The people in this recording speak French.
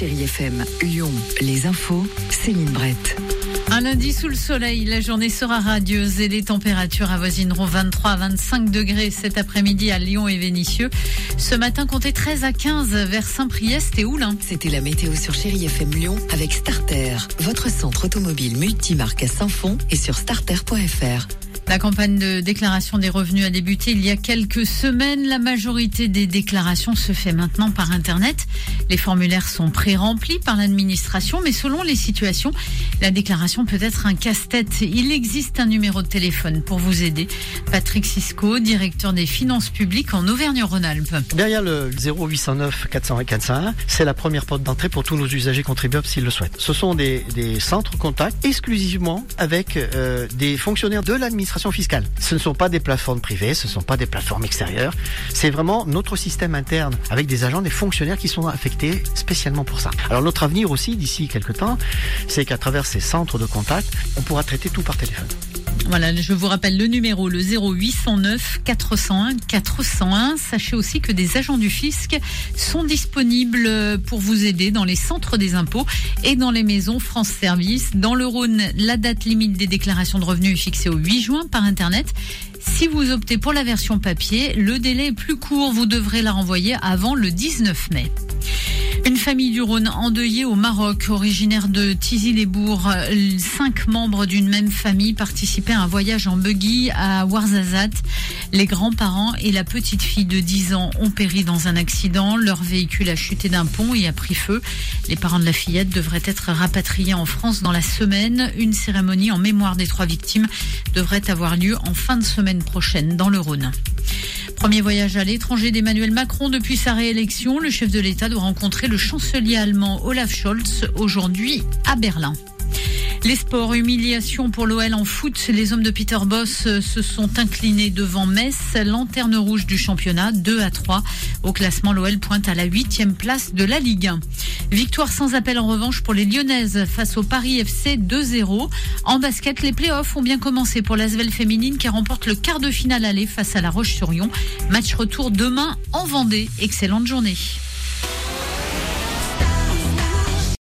Chérie FM, Lyon, les infos, Céline Brett. Un lundi sous le soleil, la journée sera radieuse et les températures avoisineront 23 à 25 degrés cet après-midi à Lyon et Vénissieux. Ce matin, comptez 13 à 15 vers Saint-Priest et Oulin. C'était la météo sur Chérie FM Lyon avec Starter, votre centre automobile multimarque à Saint-Fond et sur starter.fr. La campagne de déclaration des revenus a débuté il y a quelques semaines. La majorité des déclarations se fait maintenant par Internet. Les formulaires sont pré-remplis par l'administration, mais selon les situations, la déclaration peut être un casse-tête. Il existe un numéro de téléphone pour vous aider. Patrick Cisco, directeur des finances publiques en Auvergne-Rhône-Alpes. Derrière le 0809 401 401, c'est la première porte d'entrée pour tous nos usagers contribuables s'ils le souhaitent. Ce sont des, des centres contacts exclusivement avec euh, des fonctionnaires de l'administration fiscale. Ce ne sont pas des plateformes privées, ce ne sont pas des plateformes extérieures. C'est vraiment notre système interne avec des agents, des fonctionnaires qui sont affectés spécialement pour ça. Alors notre avenir aussi d'ici quelques temps, c'est qu'à travers ces centres de contact, on pourra traiter tout par téléphone. Voilà, je vous rappelle le numéro, le 0809 401 401. Sachez aussi que des agents du fisc sont disponibles pour vous aider dans les centres des impôts et dans les maisons France Service. Dans le Rhône, la date limite des déclarations de revenus est fixée au 8 juin par Internet. Si vous optez pour la version papier, le délai est plus court. Vous devrez la renvoyer avant le 19 mai. Famille du Rhône endeuillée au Maroc, originaire de Tizy-les-Bourgs. Euh, Cinq membres d'une même famille participaient à un voyage en buggy à Ouarzazate. Les grands-parents et la petite fille de 10 ans ont péri dans un accident. Leur véhicule a chuté d'un pont et a pris feu. Les parents de la fillette devraient être rapatriés en France dans la semaine. Une cérémonie en mémoire des trois victimes devrait avoir lieu en fin de semaine prochaine dans le Rhône. Premier voyage à l'étranger d'Emmanuel Macron depuis sa réélection. Le chef de l'État doit rencontrer le chancelier allemand Olaf Scholz aujourd'hui à Berlin. Les sports, humiliation pour l'OL en foot. Les hommes de Peter Boss se sont inclinés devant Metz, lanterne rouge du championnat, 2 à 3. Au classement, l'OL pointe à la huitième place de la Ligue 1. Victoire sans appel en revanche pour les Lyonnaises face au Paris FC 2-0. En basket, les playoffs ont bien commencé pour l'Asvel féminine qui remporte le quart de finale aller face à la Roche-sur-Yon. Match retour demain en Vendée. Excellente journée.